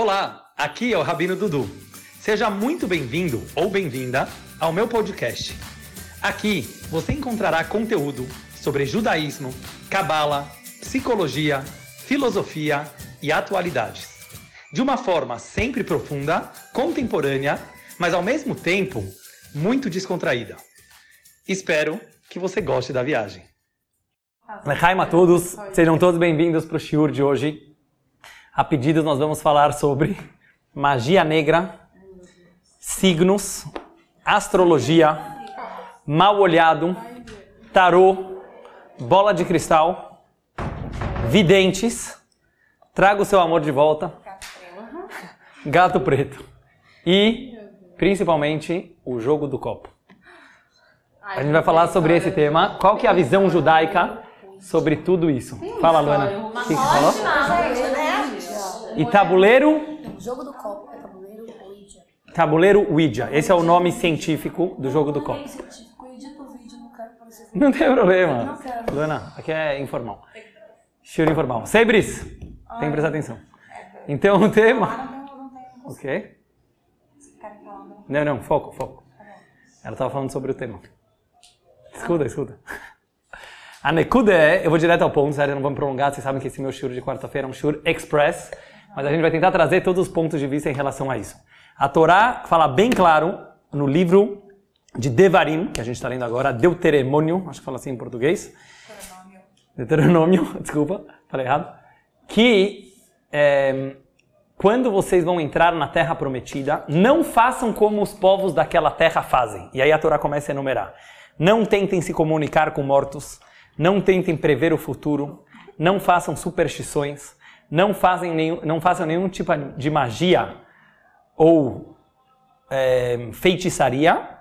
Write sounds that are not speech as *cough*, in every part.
Olá, aqui é o Rabino Dudu. Seja muito bem-vindo ou bem-vinda ao meu podcast. Aqui você encontrará conteúdo sobre judaísmo, cabala, psicologia, filosofia e atualidades. De uma forma sempre profunda, contemporânea, mas ao mesmo tempo muito descontraída. Espero que você goste da viagem. Lechaim a todos, sejam todos bem-vindos para o Shiur de hoje. A pedidos nós vamos falar sobre magia negra, signos, astrologia, mal olhado, tarô, bola de cristal, videntes, traga o seu amor de volta, gato preto e principalmente o jogo do copo. A gente vai falar sobre esse tema. Qual que é a visão judaica sobre tudo isso? Fala, Luana. O que, que você falou? E tabuleiro? Jogo do copo. É tabuleiro Ouija. Tabuleiro Ouija. Esse é o nome científico do jogo do copo. *laughs* Não tem problema. Não quero. Luana, aqui é informal. Shiur informal. Sebris, tem que prestar atenção. Então o tema... O quê? Não, não, foco, foco. Ela estava falando sobre o tema. Escuta, escuta. A Nekuda é, eu vou direto ao ponto, sério, não vamos prolongar, vocês sabem que esse meu shiur de quarta-feira é um shiur express, mas a gente vai tentar trazer todos os pontos de vista em relação a isso. A Torá fala bem claro no livro de Devarim, que a gente está lendo agora, Deuteronômio, acho que fala assim em português. Deuteronômio, *laughs* desculpa, falei errado. Que é, quando vocês vão entrar na terra prometida, não façam como os povos daquela terra fazem. E aí a Torá começa a enumerar. Não tentem se comunicar com mortos, não tentem prever o futuro, não façam superstições, não, fazem nenhum, não façam nenhum tipo de magia ou é, feitiçaria.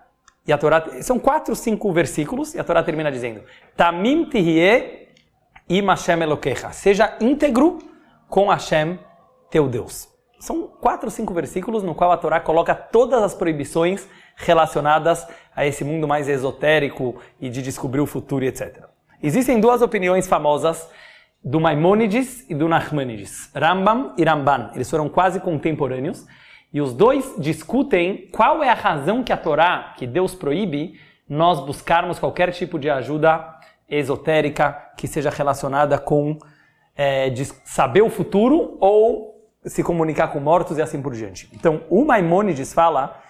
E a Torá, são quatro, cinco versículos, e a Torá termina dizendo: Tamim tihye im Hashem Elokecha. Seja íntegro com Hashem, teu Deus. São quatro, cinco versículos no qual a Torá coloca todas as proibições relacionadas a esse mundo mais esotérico e de descobrir o futuro e etc. Existem duas opiniões famosas do Maimônides e do Nachmanides, Rambam e Ramban. Eles foram quase contemporâneos e os dois discutem qual é a razão que a Torá, que Deus proíbe, nós buscarmos qualquer tipo de ajuda esotérica que seja relacionada com é, saber o futuro ou se comunicar com mortos e assim por diante. Então, o Maimônides fala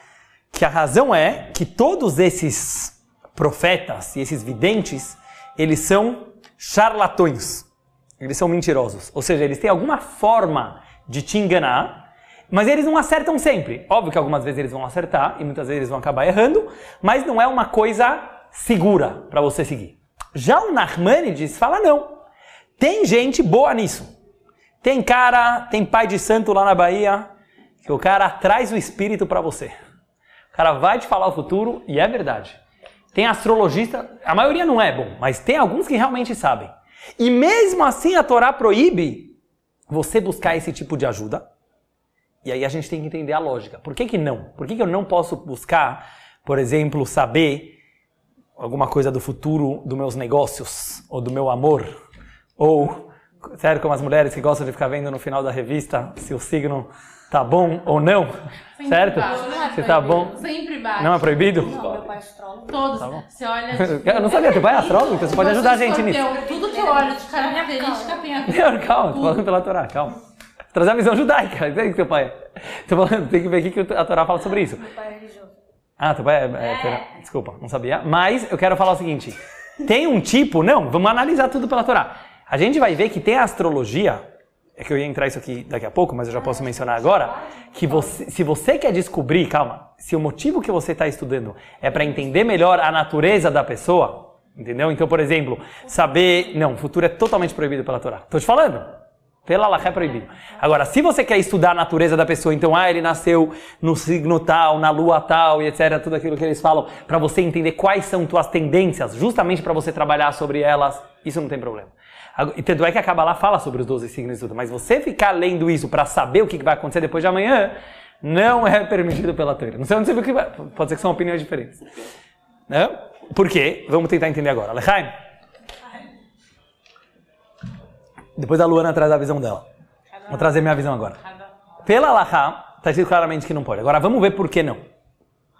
que a razão é que todos esses profetas e esses videntes, eles são charlatões. Eles são mentirosos. Ou seja, eles têm alguma forma de te enganar, mas eles não acertam sempre. Óbvio que algumas vezes eles vão acertar e muitas vezes eles vão acabar errando, mas não é uma coisa segura para você seguir. Já o Nachmanides fala não. Tem gente boa nisso. Tem cara, tem pai de santo lá na Bahia, que o cara traz o espírito para você. O cara vai te falar o futuro e é verdade. Tem astrologista, a maioria não é bom, mas tem alguns que realmente sabem. E mesmo assim a Torá proíbe você buscar esse tipo de ajuda. E aí a gente tem que entender a lógica. Por que, que não? Por que, que eu não posso buscar, por exemplo, saber alguma coisa do futuro dos meus negócios, ou do meu amor, ou, sério, como as mulheres que gostam de ficar vendo no final da revista se o signo tá bom ou não, Sempre certo? bate, não é Se tá bom, Sempre bate. não é proibido? Não, meu pai é astrólogo. Todos. Tá bom. Você olha. *laughs* Eu não sabia, teu pai é astrólogo, então você pode ajudar a gente nisso. Tudo que eu olho de característica tem a ver. Calma, tô falando pela Torá, calma. Trazer a visão judaica, aí que teu pai é. Tô falando, tem que ver o que a Torá fala sobre isso. Meu pai é religioso. Ah, teu pai é, é, Torá. Desculpa, não sabia. Mas eu quero falar o seguinte: tem um tipo, não, vamos analisar tudo pela Torá. A gente vai ver que tem a astrologia, é que eu ia entrar isso aqui daqui a pouco, mas eu já posso mencionar agora, que você, se você quer descobrir, calma, se o motivo que você está estudando é para entender melhor a natureza da pessoa, entendeu? Então, por exemplo, saber. Não, futuro é totalmente proibido pela Torá. Tô te falando. Pela Allah é proibido. Agora, se você quer estudar a natureza da pessoa, então, ah, ele nasceu no signo tal, na lua tal e etc, tudo aquilo que eles falam, para você entender quais são tuas tendências, justamente para você trabalhar sobre elas, isso não tem problema. E tanto é que a Kabbalah fala sobre os 12 signos e tudo, mas você ficar lendo isso para saber o que vai acontecer depois de amanhã, não é *laughs* permitido pela Torá. Não sei onde você viu que vai. Pode ser que são opiniões diferentes. Né? Por quê? Vamos tentar entender agora. Lechaim? Depois a Luana traz a visão dela. Vou trazer minha visão agora. pela Allahá, está escrito claramente que não pode. Agora vamos ver por que não.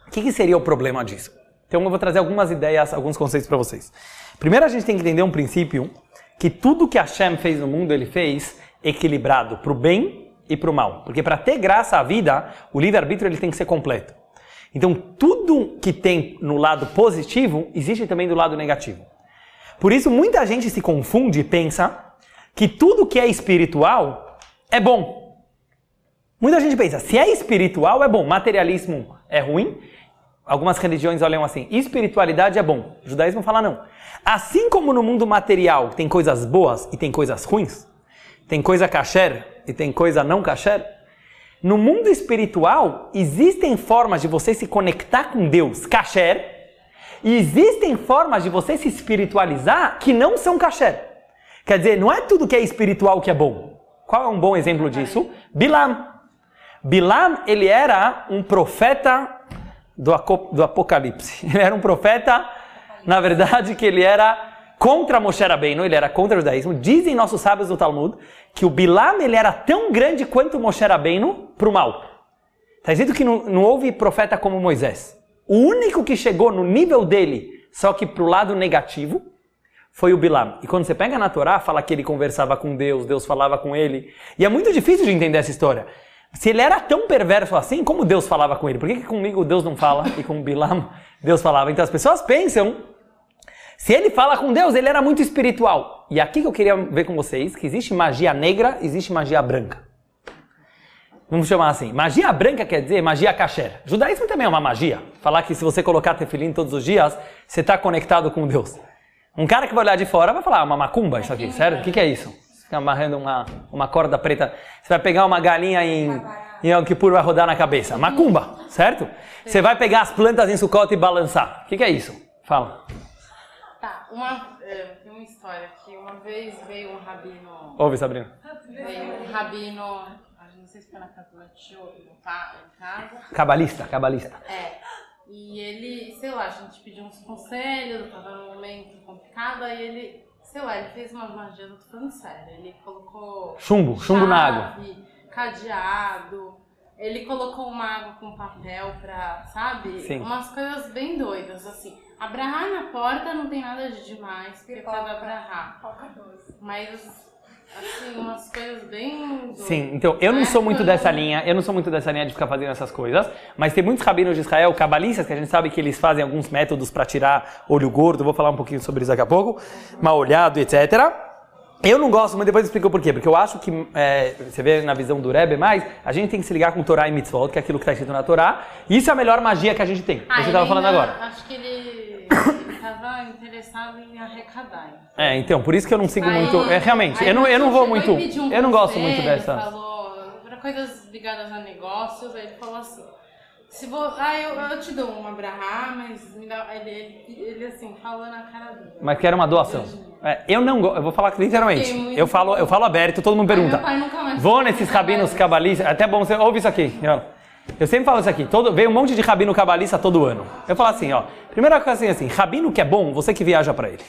O que, que seria o problema disso? Então eu vou trazer algumas ideias, alguns conceitos para vocês. Primeiro a gente tem que entender um princípio que tudo que Hashem fez no mundo, ele fez equilibrado para o bem e para o mal. Porque para ter graça à vida, o livre-arbítrio ele tem que ser completo. Então tudo que tem no lado positivo, existe também do lado negativo. Por isso muita gente se confunde e pensa que tudo que é espiritual é bom. Muita gente pensa, se é espiritual é bom, materialismo é ruim, Algumas religiões olham assim: espiritualidade é bom. O judaísmo fala não. Assim como no mundo material tem coisas boas e tem coisas ruins, tem coisa kasher e tem coisa não kasher, no mundo espiritual existem formas de você se conectar com Deus kasher e existem formas de você se espiritualizar que não são kasher. Quer dizer, não é tudo que é espiritual que é bom. Qual é um bom exemplo disso? Bilam. Bilam, ele era um profeta do, do Apocalipse. *laughs* Ele era um profeta, na verdade, que ele era contra Moshe Rabbeinu, ele era contra o judaísmo. Dizem nossos sábios do Talmud que o Bilam ele era tão grande quanto Moshe Rabbeinu para o mal. Está escrito que não, não houve profeta como Moisés. O único que chegou no nível dele, só que para o lado negativo, foi o Bilam. E quando você pega na Torá, fala que ele conversava com Deus, Deus falava com ele. E é muito difícil de entender essa história. Se ele era tão perverso assim, como Deus falava com ele? Por que, que comigo Deus não fala e com Bilam Deus falava? Então as pessoas pensam, se ele fala com Deus, ele era muito espiritual. E aqui que eu queria ver com vocês, que existe magia negra, existe magia branca. Vamos chamar assim. Magia branca quer dizer magia kasher. Judaísmo também é uma magia. Falar que se você colocar tefilim todos os dias, você está conectado com Deus. Um cara que vai olhar de fora vai falar, ah, uma macumba isso aqui, sério? O que, que é isso? Fica amarrando uma, uma corda preta. Você vai pegar uma galinha em, em Yom Kippur vai rodar na cabeça. Macumba, certo? Você vai pegar as plantas em Sukkot e balançar. O que, que, é isso? Fala. Tá, uma, é, tem uma história que uma vez veio um rabino... Ouve, Sabrina. Veio um rabino, não sei se foi na casa do em casa. Cabalista, cabalista. É. E ele, sei lá, a gente pediu uns conselhos, estava num momento complicado, aí ele sei lá, ele fez uma magia, não tô falando sério. Ele colocou. Chumbo, chumbo chave, na água. Cadeado. Ele colocou uma água com papel pra, sabe? Sim. Umas coisas bem doidas, assim. Abrahar na porta não tem nada de demais, porque é pra abrahar. Mas Assim, umas coisas bem. Sim, então eu não sou muito dessa linha, eu não sou muito dessa linha de ficar fazendo essas coisas, mas tem muitos rabinos de Israel, cabalistas, que a gente sabe que eles fazem alguns métodos para tirar olho gordo, vou falar um pouquinho sobre isso daqui a pouco, mal olhado, etc. Eu não gosto, mas depois explico por quê. Porque eu acho que, é, você vê na visão do Rebbe mais, a gente tem que se ligar com Torá e Mitzvot, que é aquilo que está escrito na Torá. Isso é a melhor magia que a gente tem. Ah, você estava falando agora. Acho que ele *coughs* estava interessado em arrecadar. É, então, por isso que eu não sigo aí, muito. É, realmente, eu não, eu não vou muito. Um eu não gosto muito dessa. Ele falou, para coisas ligadas a negócios, aí ele falou assim. Se vou, ah, eu, eu te dou uma brahá, mas me dá, ele, ele, assim, falou na cara dele. Mas que era uma doação. É, eu não gosto, eu vou falar literalmente. Eu falo, eu falo aberto, todo mundo pergunta. Vou nesses rabinos cabalistas, até bom, você ouve isso aqui. Eu sempre falo isso aqui, todo, vem um monte de rabino cabalista todo ano. Eu falo assim, ó, primeira coisa assim, assim, rabino que é bom, você que viaja para ele.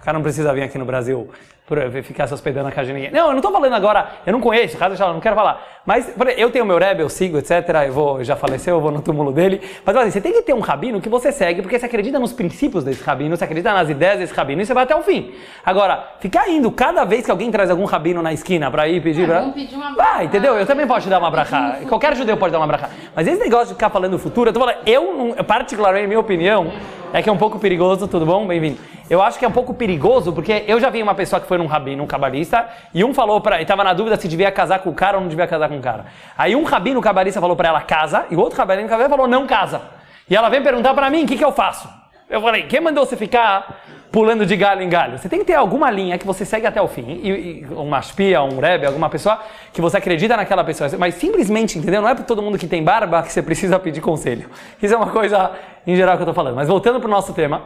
O cara não precisa vir aqui no Brasil por ficar se hospedando na casa de ninguém. Não, eu não estou falando agora, eu não conheço, casa não quero falar. Mas eu tenho meu Rebbe, eu sigo, etc. Eu vou, já faleceu, eu vou no túmulo dele. Mas assim, você tem que ter um rabino que você segue, porque você acredita nos princípios desse rabino, você acredita nas ideias desse rabino e você vai até o fim. Agora, ficar indo cada vez que alguém traz algum rabino na esquina para ir pedir pedir uma Vai, entendeu? Eu também posso te dar uma brachá. *laughs* Qualquer judeu pode dar uma brachá. Mas esse negócio de ficar falando o futuro, eu tô falando, eu, particularmente, minha opinião, é que é um pouco perigoso, tudo bom? Bem-vindo. Eu acho que é um pouco perigoso, porque eu já vi uma pessoa que foi num rabino, um cabalista, e um falou para, estava na dúvida se devia casar com o cara ou não devia casar com o cara. Aí um rabino cabalista falou para ela casa, e o outro rabino cabalista falou não casa. E ela vem perguntar para mim, o que, que eu faço? Eu falei, quem mandou você ficar pulando de galho em galho? Você tem que ter alguma linha que você segue até o fim. E, e uma espia, um rebe, alguma pessoa que você acredita naquela pessoa. Mas simplesmente, entendeu? Não é para todo mundo que tem barba que você precisa pedir conselho. Isso é uma coisa em geral que eu estou falando. Mas voltando para o nosso tema,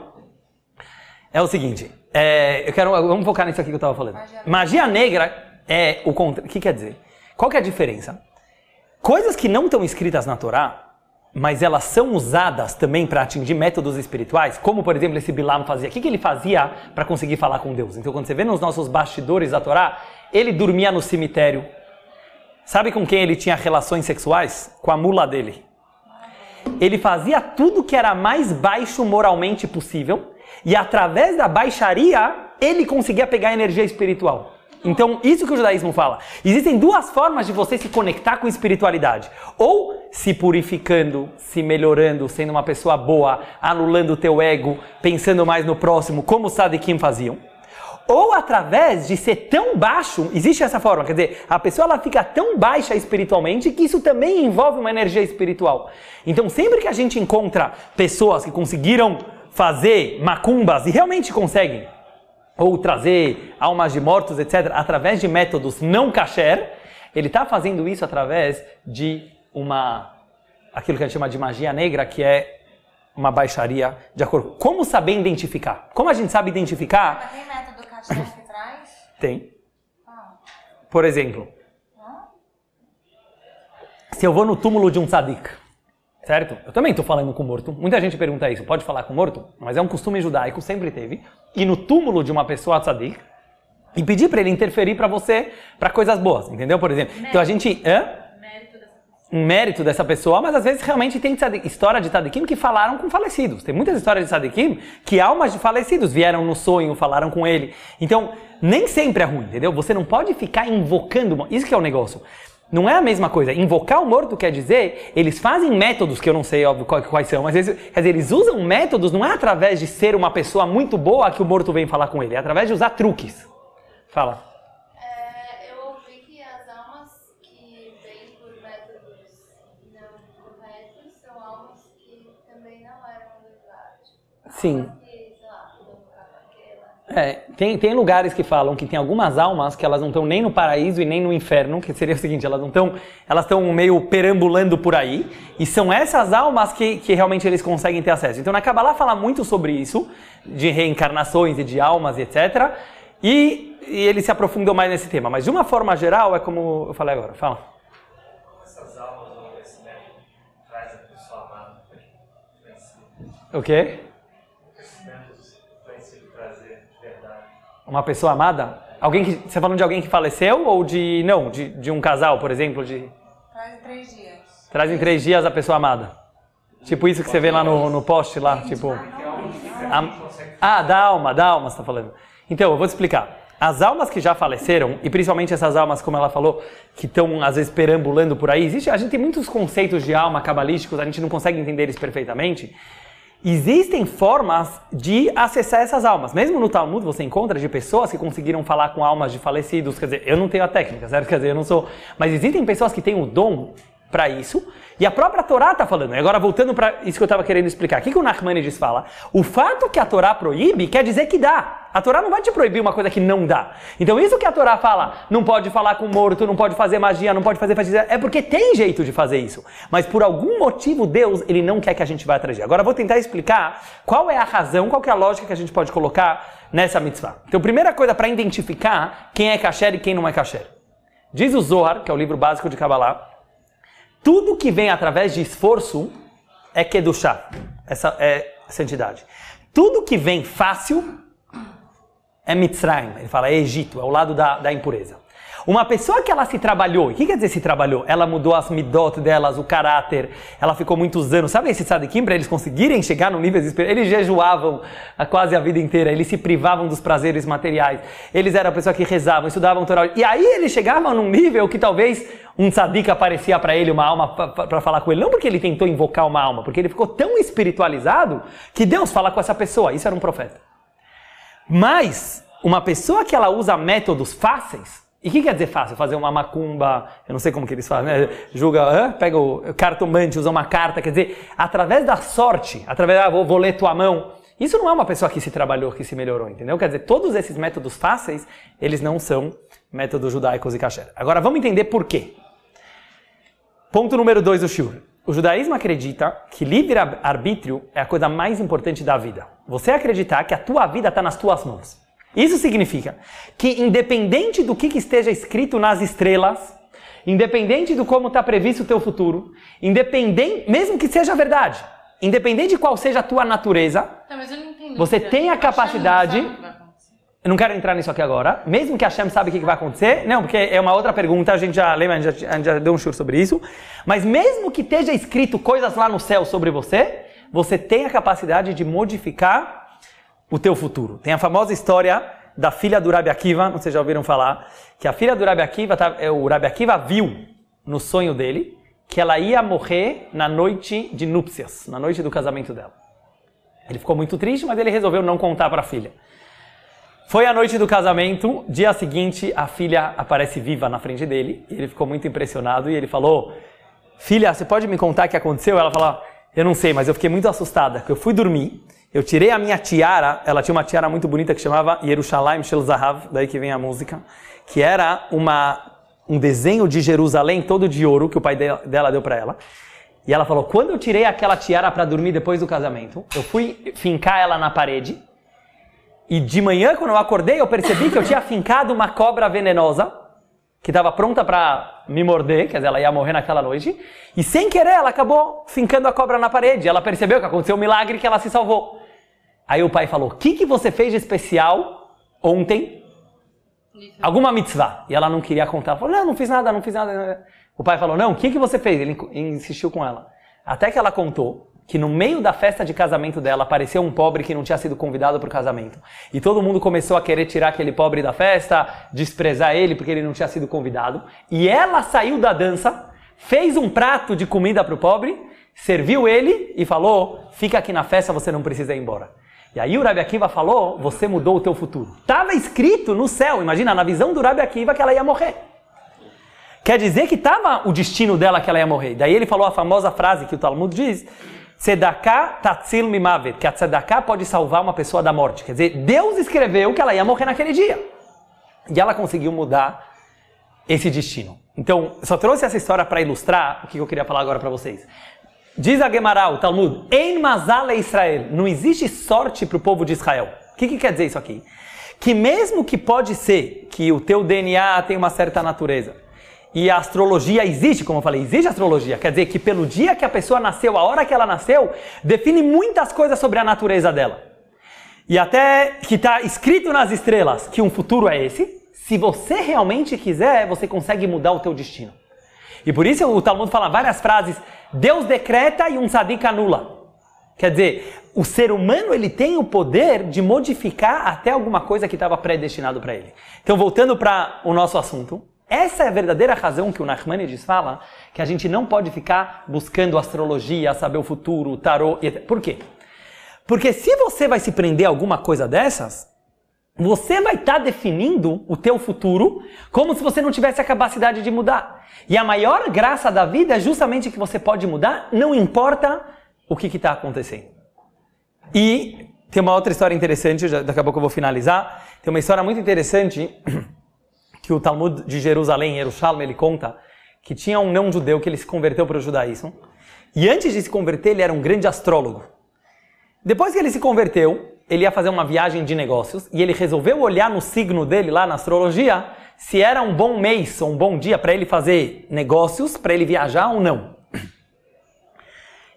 é o seguinte. É, eu quero, vamos focar nisso aqui que eu estava falando. Magia, Magia negra é o contra. O que quer dizer? Qual que é a diferença? Coisas que não estão escritas na Torá, mas elas são usadas também para atingir métodos espirituais, como por exemplo esse Bilam fazia. O que, que ele fazia para conseguir falar com Deus? Então, quando você vê nos nossos bastidores da Torá, ele dormia no cemitério, Sabe com quem ele tinha relações sexuais? Com a mula dele. Ele fazia tudo que era mais baixo moralmente possível e através da baixaria ele conseguia pegar energia espiritual. Então, isso que o judaísmo fala. Existem duas formas de você se conectar com espiritualidade. Ou se purificando, se melhorando, sendo uma pessoa boa, anulando o teu ego, pensando mais no próximo, como os Sadikim faziam. Ou através de ser tão baixo, existe essa forma, quer dizer, a pessoa ela fica tão baixa espiritualmente que isso também envolve uma energia espiritual. Então, sempre que a gente encontra pessoas que conseguiram fazer macumbas e realmente conseguem ou trazer almas de mortos, etc., através de métodos não kasher, ele está fazendo isso através de uma, aquilo que a gente chama de magia negra, que é uma baixaria de acordo. Como saber identificar? Como a gente sabe identificar? Mas tem método kasher que traz? Tem. Por exemplo, se eu vou no túmulo de um tzadik, certo? Eu também estou falando com morto. Muita gente pergunta isso. Pode falar com morto? Mas é um costume judaico, sempre teve. Ir no túmulo de uma pessoa tzadik e pedir para ele interferir para você para coisas boas, entendeu? Por exemplo. Mérito. Então a gente... Hã? um mérito dessa pessoa, mas às vezes realmente tem tzadik, história de tzadikim que falaram com falecidos. Tem muitas histórias de tzadikim que almas de falecidos vieram no sonho, falaram com ele. Então, nem sempre é ruim, entendeu? Você não pode ficar invocando... Isso que é o negócio. Não é a mesma coisa. Invocar o morto quer dizer, eles fazem métodos que eu não sei, óbvio, quais são, mas eles, quer dizer, eles usam métodos não é através de ser uma pessoa muito boa que o morto vem falar com ele, é através de usar truques. Fala. É, eu ouvi que as almas que vêm por métodos não corretos são almas que também não eram verdade. Sim. É, tem, tem lugares que falam que tem algumas almas que elas não estão nem no paraíso e nem no inferno, que seria o seguinte, elas não estão, elas estão meio perambulando por aí, e são essas almas que, que realmente eles conseguem ter acesso. Então na Kabbalah fala muito sobre isso, de reencarnações e de almas e etc. E, e ele se aprofundou mais nesse tema. Mas de uma forma geral, é como eu falei agora. Fala. Essas almas esse método traz a pessoa amada O quê? Uma pessoa amada? Alguém que. Você tá falando de alguém que faleceu ou de. Não, de, de um casal, por exemplo? De... Traz em três dias. Traz em três dias a pessoa amada. Tipo isso que você vê lá no, no post lá, tipo. A, ah, da alma, da alma você está falando. Então, eu vou te explicar. As almas que já faleceram, e principalmente essas almas, como ela falou, que estão às vezes perambulando por aí, existe, a gente tem muitos conceitos de alma cabalísticos, a gente não consegue entender eles perfeitamente. Existem formas de acessar essas almas. Mesmo no Talmud você encontra de pessoas que conseguiram falar com almas de falecidos. Quer dizer, eu não tenho a técnica, certo? Quer dizer, eu não sou. Mas existem pessoas que têm o dom para isso. E a própria Torá está falando. E agora, voltando para isso que eu estava querendo explicar. O que, que o Nachmanides fala? O fato que a Torá proíbe quer dizer que dá. A Torá não vai te proibir uma coisa que não dá. Então, isso que a Torá fala, não pode falar com morto, não pode fazer magia, não pode fazer feitiçaria, é porque tem jeito de fazer isso. Mas por algum motivo, Deus, ele não quer que a gente vá atrás. Agora, eu vou tentar explicar qual é a razão, qual é a lógica que a gente pode colocar nessa mitzvah. Então, primeira coisa para identificar quem é kasher e quem não é kasher. Diz o Zohar, que é o livro básico de Kabbalah, tudo que vem através de esforço é Kedushá, essa é santidade. Tudo que vem fácil é Mitzrayim, ele fala é Egito, é o lado da, da impureza. Uma pessoa que ela se trabalhou, o que quer dizer se trabalhou? Ela mudou as midot delas, o caráter, ela ficou muitos anos. Sabe esse tzadikim, para eles conseguirem chegar no nível de Eles jejuavam a quase a vida inteira, eles se privavam dos prazeres materiais, eles eram a pessoa que rezavam, estudavam Torá. E aí eles chegavam num nível que talvez um tzadik aparecia para ele uma alma para falar com ele. Não porque ele tentou invocar uma alma, porque ele ficou tão espiritualizado que Deus fala com essa pessoa. Isso era um profeta. Mas uma pessoa que ela usa métodos fáceis, e o que quer dizer fácil? Fazer uma macumba, eu não sei como que eles fazem, né? Julga, pega o cartomante, usa uma carta, quer dizer, através da sorte, através da ah, vou, vou ler tua mão. Isso não é uma pessoa que se trabalhou, que se melhorou, entendeu? Quer dizer, todos esses métodos fáceis, eles não são métodos judaicos e kasher. Agora vamos entender por quê. Ponto número dois do Shur. O judaísmo acredita que livre-arbítrio é a coisa mais importante da vida. Você acreditar que a tua vida está nas tuas mãos. Isso significa que, independente do que, que esteja escrito nas estrelas, independente do como está previsto o teu futuro, independente, mesmo que seja verdade, independente de qual seja a tua natureza, tá, você tem a capacidade. eu não quero entrar nisso aqui agora, mesmo que a Hashem sabe o que vai acontecer, não, porque é uma outra pergunta, a gente já lembra, a gente já, a gente já deu um churro sobre isso, mas mesmo que esteja escrito coisas lá no céu sobre você, você tem a capacidade de modificar o teu futuro. Tem a famosa história da filha do Rabi Akiva, não se já ouviram falar, que a filha do Rabi Akiva, tá, é, o Rabi Akiva viu no sonho dele que ela ia morrer na noite de núpcias, na noite do casamento dela. Ele ficou muito triste, mas ele resolveu não contar para a filha. Foi a noite do casamento, dia seguinte a filha aparece viva na frente dele, ele ficou muito impressionado e ele falou: "Filha, você pode me contar o que aconteceu?" Ela falou: "Eu não sei, mas eu fiquei muito assustada, eu fui dormir, eu tirei a minha tiara, ela tinha uma tiara muito bonita que chamava Yerushalayim Shel Zahav, daí que vem a música, que era uma um desenho de Jerusalém todo de ouro que o pai dela deu para ela. E ela falou: "Quando eu tirei aquela tiara para dormir depois do casamento, eu fui fincar ela na parede e de manhã, quando eu acordei, eu percebi que eu tinha fincado uma cobra venenosa, que estava pronta para me morder, quer dizer, ela ia morrer naquela noite. E sem querer, ela acabou fincando a cobra na parede. Ela percebeu que aconteceu um milagre que ela se salvou. Aí o pai falou: O que, que você fez de especial ontem? Alguma mitzvah. E ela não queria contar. Ela falou: Não, não fiz nada, não fiz nada. O pai falou: Não, o que, que você fez? Ele insistiu com ela. Até que ela contou que no meio da festa de casamento dela apareceu um pobre que não tinha sido convidado para o casamento. E todo mundo começou a querer tirar aquele pobre da festa, desprezar ele porque ele não tinha sido convidado. E ela saiu da dança, fez um prato de comida para o pobre, serviu ele e falou: Fica aqui na festa, você não precisa ir embora. E aí o Rabi Akiva falou: Você mudou o teu futuro. Estava escrito no céu, imagina, na visão do Rabi Akiva que ela ia morrer. Quer dizer que estava o destino dela que ela ia morrer. Daí ele falou a famosa frase que o Talmud diz, Tzedakah tatzil mimavet, que a tzedakah pode salvar uma pessoa da morte. Quer dizer, Deus escreveu que ela ia morrer naquele dia. E ela conseguiu mudar esse destino. Então, só trouxe essa história para ilustrar o que eu queria falar agora para vocês. Diz a Gemara, o Talmud, Em Mazale Israel, não existe sorte para o povo de Israel. O que, que quer dizer isso aqui? Que mesmo que pode ser que o teu DNA tenha uma certa natureza, e a astrologia existe, como eu falei, existe astrologia. Quer dizer que pelo dia que a pessoa nasceu, a hora que ela nasceu, define muitas coisas sobre a natureza dela. E até que está escrito nas estrelas que um futuro é esse. Se você realmente quiser, você consegue mudar o teu destino. E por isso o Talmud fala várias frases. Deus decreta e um tzadik anula. Quer dizer, o ser humano ele tem o poder de modificar até alguma coisa que estava predestinado para ele. Então, voltando para o nosso assunto, essa é a verdadeira razão que o Nachmanides fala que a gente não pode ficar buscando astrologia, saber o futuro, tarô. Etc. Por quê? Porque se você vai se prender a alguma coisa dessas, você vai estar tá definindo o teu futuro como se você não tivesse a capacidade de mudar. E a maior graça da vida é justamente que você pode mudar, não importa o que está acontecendo. E tem uma outra história interessante, daqui a pouco eu vou finalizar. Tem uma história muito interessante *clears throat* que o Talmud de Jerusalém, Jerusalém, ele conta que tinha um não-judeu que ele se converteu para o judaísmo. E antes de se converter, ele era um grande astrólogo. Depois que ele se converteu, ele ia fazer uma viagem de negócios e ele resolveu olhar no signo dele lá na astrologia se era um bom mês ou um bom dia para ele fazer negócios, para ele viajar ou não.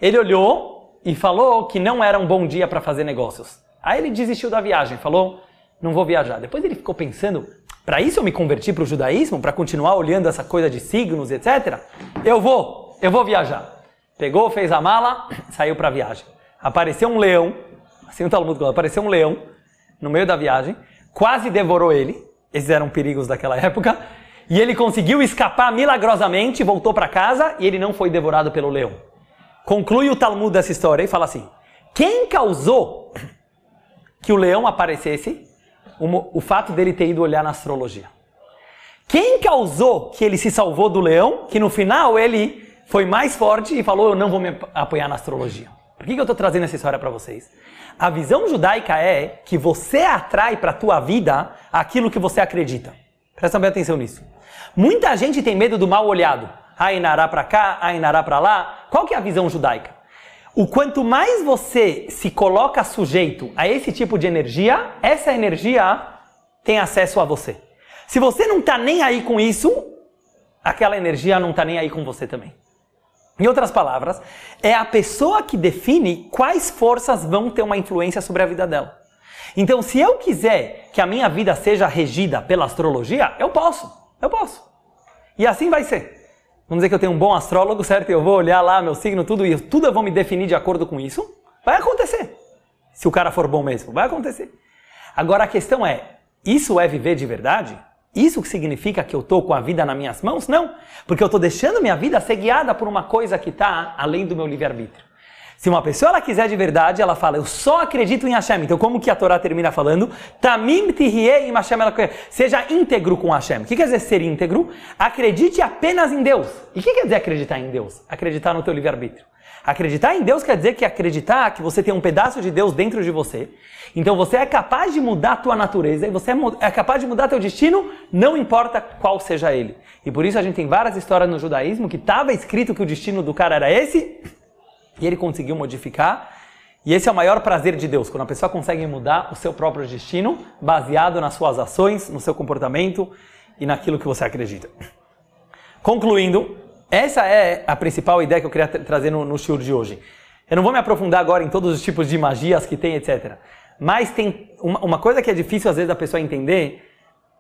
Ele olhou e falou que não era um bom dia para fazer negócios. Aí ele desistiu da viagem, falou: não vou viajar. Depois ele ficou pensando: para isso eu me converti para o judaísmo, para continuar olhando essa coisa de signos, etc. Eu vou, eu vou viajar. Pegou, fez a mala, *clears throat* saiu para a viagem. Apareceu um leão, assim o Talmud apareceu um leão no meio da viagem, quase devorou ele. Esses eram perigos daquela *laughs* época. E ele conseguiu escapar milagrosamente, voltou para casa e ele não foi devorado pelo leão. Conclui o Talmud dessa história e fala assim: quem causou *clears throat* que o leão aparecesse o fato dele ter ido olhar na astrologia. Quem causou que ele se salvou do leão, que no final ele foi mais forte e falou: Eu não vou me apoiar na astrologia. Por que, que eu estou trazendo essa história para vocês? A visão judaica é que você atrai para a tua vida aquilo que você acredita. Presta bem atenção nisso. Muita gente tem medo do mal olhado. Ainará para cá, Ainará para lá. Qual que é a visão judaica? O quanto mais você se coloca sujeito a esse tipo de energia, essa energia tem acesso a você. Se você não está nem aí com isso, aquela energia não está nem aí com você também. Em outras palavras, é a pessoa que define quais forças vão ter uma influência sobre a vida dela. Então, se eu quiser que a minha vida seja regida pela astrologia, eu posso. Eu posso. E assim vai ser. Vamos dizer que eu tenho um bom astrólogo, certo? Eu vou olhar lá meu signo, tudo, e tudo eu vou me definir de acordo com isso. Vai acontecer. Se o cara for bom mesmo, vai acontecer. Agora a questão é: isso é viver de verdade? Isso que significa que eu estou com a vida nas minhas mãos? Não. Porque eu estou deixando minha vida ser guiada por uma coisa que está além do meu livre-arbítrio. Se uma pessoa ela quiser de verdade, ela fala, eu só acredito em Hashem. Então, como que a Torá termina falando? Tamim im Hashem Seja íntegro com Hashem. O que quer dizer ser íntegro? Acredite apenas em Deus. E o que quer dizer acreditar em Deus? Acreditar no teu livre-arbítrio. Acreditar em Deus quer dizer que acreditar que você tem um pedaço de Deus dentro de você. Então você é capaz de mudar a tua natureza e você é, é capaz de mudar teu destino, não importa qual seja ele. E por isso a gente tem várias histórias no judaísmo que estava escrito que o destino do cara era esse e ele conseguiu modificar. E esse é o maior prazer de Deus, quando a pessoa consegue mudar o seu próprio destino baseado nas suas ações, no seu comportamento e naquilo que você acredita. Concluindo, essa é a principal ideia que eu queria trazer no, no show de hoje. Eu não vou me aprofundar agora em todos os tipos de magias que tem, etc. Mas tem uma, uma coisa que é difícil às vezes da pessoa entender,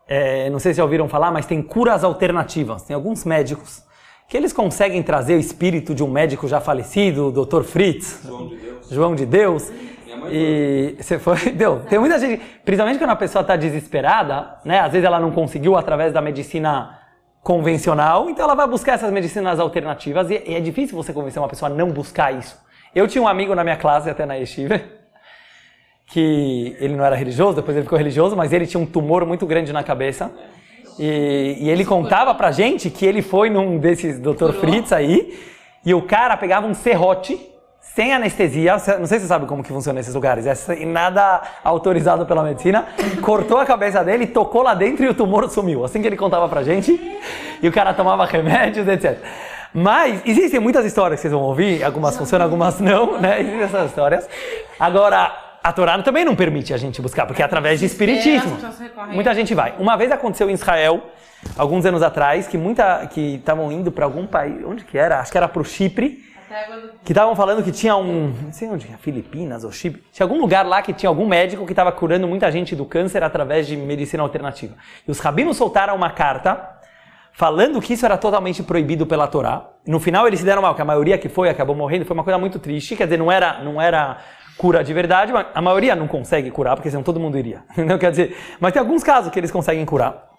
é, não sei se já ouviram falar, mas tem curas alternativas. Tem alguns médicos que eles conseguem trazer o espírito de um médico já falecido, o Dr. Fritz, João de Deus. João de Deus e você foi, *laughs* deu. Tem muita gente, principalmente quando a pessoa está desesperada, né? Às vezes ela não conseguiu através da medicina convencional, então ela vai buscar essas medicinas alternativas e, e é difícil você convencer uma pessoa a não buscar isso. Eu tinha um amigo na minha classe, até na Yeshiva, que ele não era religioso, depois ele ficou religioso, mas ele tinha um tumor muito grande na cabeça. E, e ele contava pra gente que ele foi num desses Dr. Fritz aí, e o cara pegava um serrote, sem anestesia, não sei se você sabe como que funciona esses lugares, é nada autorizado pela medicina, *laughs* cortou a cabeça dele, tocou lá dentro e o tumor sumiu. Assim que ele contava pra gente, e o cara tomava remédios, etc. Mas existem muitas histórias que vocês vão ouvir, algumas funcionam, algumas não, né? Existem essas histórias. Agora, a Torá também não permite a gente buscar, porque é através de espiritismo. Muita gente vai. Uma vez aconteceu em Israel, alguns anos atrás, que muita que estavam indo para algum país, onde que era? Acho que era para o Chipre. Que estavam falando que tinha um, não sei onde, Filipinas ou Chipre, tinha algum lugar lá que tinha algum médico que estava curando muita gente do câncer através de medicina alternativa. E os rabinos soltaram uma carta falando que isso era totalmente proibido pela Torá. No final eles se deram mal, que a maioria que foi acabou morrendo, foi uma coisa muito triste, quer dizer, não era, não era cura de verdade, mas a maioria não consegue curar, porque senão todo mundo iria. *laughs* Não quer dizer, mas tem alguns casos que eles conseguem curar.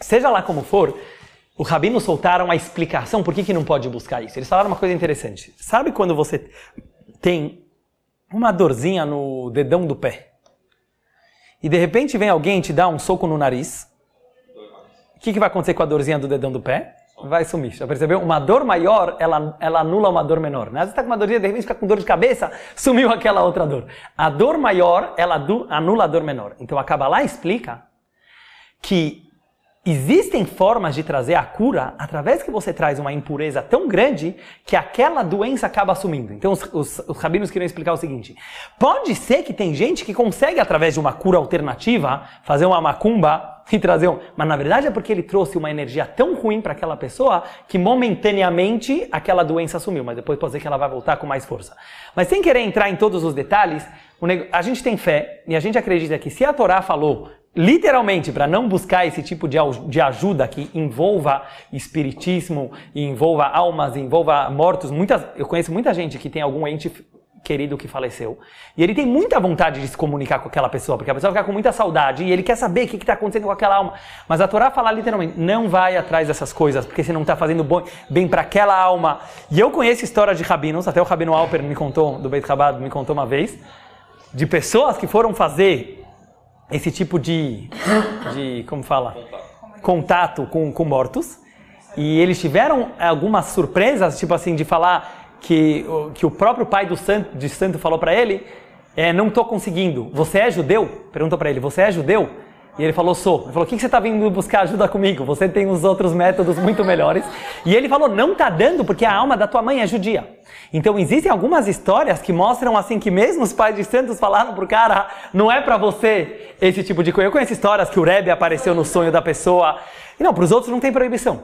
Seja lá como for, os rabinos soltaram a explicação por que, que não pode buscar isso. Eles falaram uma coisa interessante. Sabe quando você tem uma dorzinha no dedão do pé? E de repente vem alguém te dá um soco no nariz. O que, que vai acontecer com a dorzinha do dedão do pé? Vai sumir. Já percebeu? Uma dor maior, ela, ela anula uma dor menor. Né? Às vezes está com uma dorzinha, de repente fica com dor de cabeça, *laughs* sumiu aquela outra dor. A dor maior, ela anula a dor menor. Então a Kabbalah explica que Existem formas de trazer a cura através que você traz uma impureza tão grande que aquela doença acaba sumindo. Então os, os, os rabinos queriam explicar o seguinte: pode ser que tem gente que consegue através de uma cura alternativa fazer uma macumba *laughs* e trazer um, mas na verdade é porque ele trouxe uma energia tão ruim para aquela pessoa que momentaneamente aquela doença sumiu, mas depois pode ser que ela vai voltar com mais força. Mas sem querer entrar em todos os detalhes, a gente tem fé e a gente acredita que se a Torá falou literalmente, para não buscar esse tipo de, ajuda que envolva espiritismo, envolva almas, envolva mortos. Muitas, eu conheço muita gente que tem algum ente querido que faleceu. E ele tem muita vontade de se comunicar com aquela pessoa, porque a pessoa fica com muita saudade e ele quer saber o que está acontecendo com aquela alma. Mas a Torá fala literalmente, não vai atrás dessas coisas, porque você não está fazendo bem para aquela alma. E eu conheço histórias de rabinos, até o rabino Alper me contou, do Beit Chabad, me contou uma vez, de pessoas que foram fazer esse tipo de, de como fala, contato com, com mortos. E eles tiveram algumas surpresas, tipo assim, de falar que, que o próprio pai do santo, de santo falou para ele, é, não estou conseguindo. Você é judeu? Perguntou para ele, você é judeu? E ele falou, sou. Ele falou, o que, que você está vindo buscar ajuda comigo? Você tem os outros métodos muito melhores. E ele falou, não está dando porque a alma da tua mãe é judia. Então existem algumas histórias que mostram assim que mesmo os pais de santos falaram pro cara, não é para você esse tipo de coisa. Eu conheço histórias que o Rebbe apareceu no sonho da pessoa. E não, para os outros não tem proibição.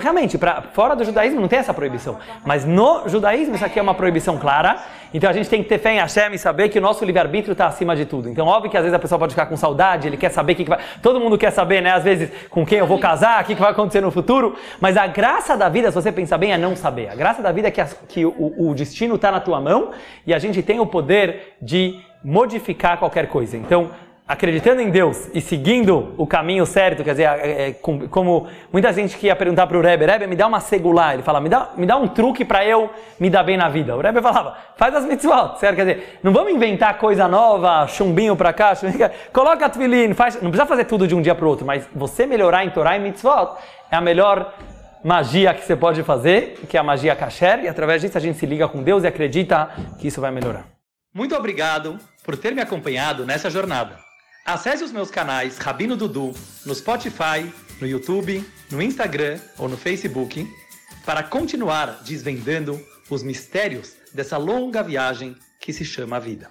Realmente, pra, fora do judaísmo não tem essa proibição. Mas no judaísmo isso aqui é uma proibição clara. Então a gente tem que ter fé em Hashem e saber que o nosso livre-arbítrio está acima de tudo. Então óbvio que às vezes a pessoa pode ficar com saudade, ele quer saber o que, que vai... Todo mundo quer saber, né? Às vezes com quem eu vou casar, o que, que vai acontecer no futuro. Mas a graça da vida, se você pensar bem, é não saber. A graça da vida é que, que o, o destino está na tua mão e a gente tem o poder de modificar qualquer coisa. Então acreditando em Deus e seguindo o caminho certo, quer dizer, é, é, como muita gente que ia perguntar para o Rebbe, Rebbe, me dá uma segular, ele fala, me dá, me dá um truque para eu me dar bem na vida. O Rebbe falava, faz as mitzvot, certo? Quer dizer, não vamos inventar coisa nova, chumbinho para cá, chumbinho, coloca tefilin, faz, não precisa fazer tudo de um dia para o outro, mas você melhorar em Torá e mitzvot é a melhor magia que você pode fazer, que é a magia kasher, e através disso a gente se liga com Deus e acredita que isso vai melhorar. Muito obrigado por ter me acompanhado nessa jornada. Acesse os meus canais Rabino Dudu no Spotify, no YouTube, no Instagram ou no Facebook para continuar desvendando os mistérios dessa longa viagem que se chama vida.